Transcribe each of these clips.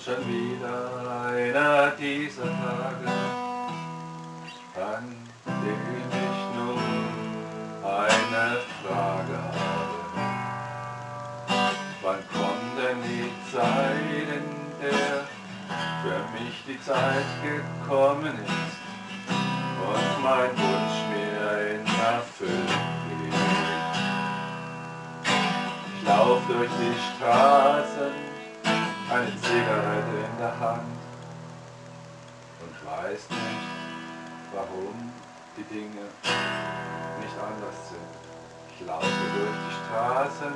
schon wieder einer dieser Tage, an dem ich nun eine Frage habe. Wann kommt denn die Zeit, in der für mich die Zeit gekommen ist und mein Wunsch mir in Erfüllung geht? Ich lauf durch die Straßen eine Zigarette in der Hand und weiß nicht, warum die Dinge nicht anders sind. Ich laufe durch die Straßen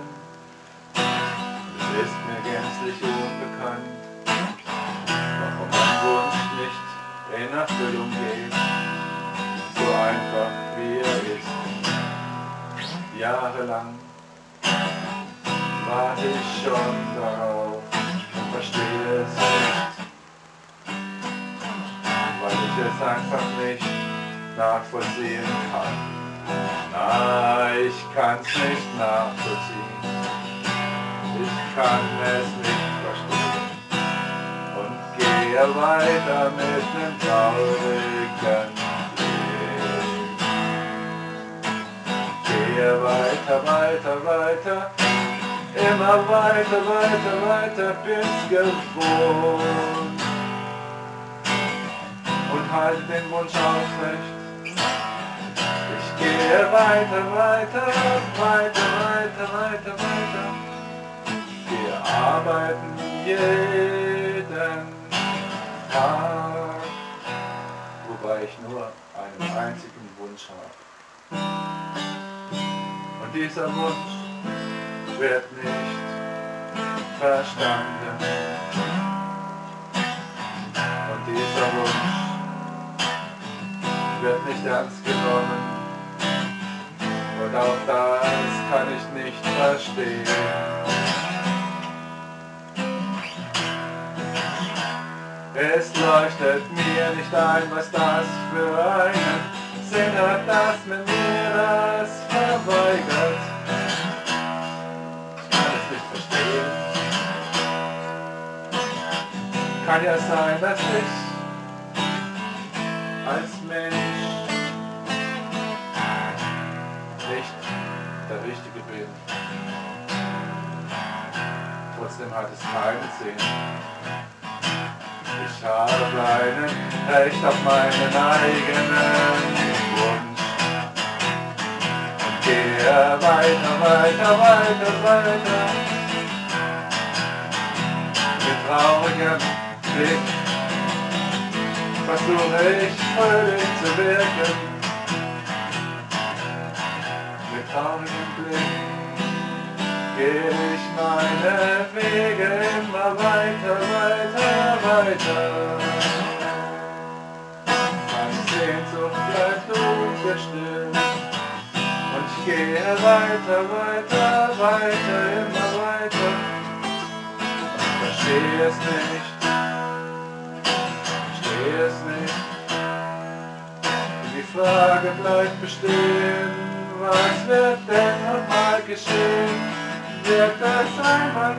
und es ist mir gänzlich unbekannt, warum mein Wunsch nicht in Erfüllung geht, so einfach wie er ist. Jahrelang warte ich schon darauf, einfach nicht nachvollziehen kann. Nein, ich kann's nicht nachvollziehen. Ich kann es nicht verstehen und gehe weiter mit nem traurigen Blick. Gehe weiter, weiter, weiter immer weiter, weiter, weiter bis gewohnt halte den Wunsch aufrecht. Ich gehe weiter, weiter, weiter, weiter, weiter, weiter. Gehe arbeiten jeden Tag, wobei ich nur einen einzigen Wunsch habe. Und dieser Wunsch wird nicht verstanden. Nicht ernst genommen. Und auch das kann ich nicht verstehen. Es leuchtet mir nicht ein, was das für einen Sinn hat, dass man mir das verweigert. kann ja sein, dass ich als Mensch der Richtige bin. Trotzdem hat es keinen Sinn. Ich habe ein Recht auf meinen eigenen Wunsch. Und gehe weiter, weiter, weiter, weiter. Mit traurigem Blick versuche ich fröhlich zu wirken. Blick gehe ich meine Wege immer weiter, weiter, weiter. Meine Sehnsucht bleibt ungestillt und ich gehe weiter, weiter, weiter, immer weiter. Ich verstehe es nicht verstehe es nicht. Die Frage bleibt bestehen, was wird denn nochmal geschehen? Wird das einmal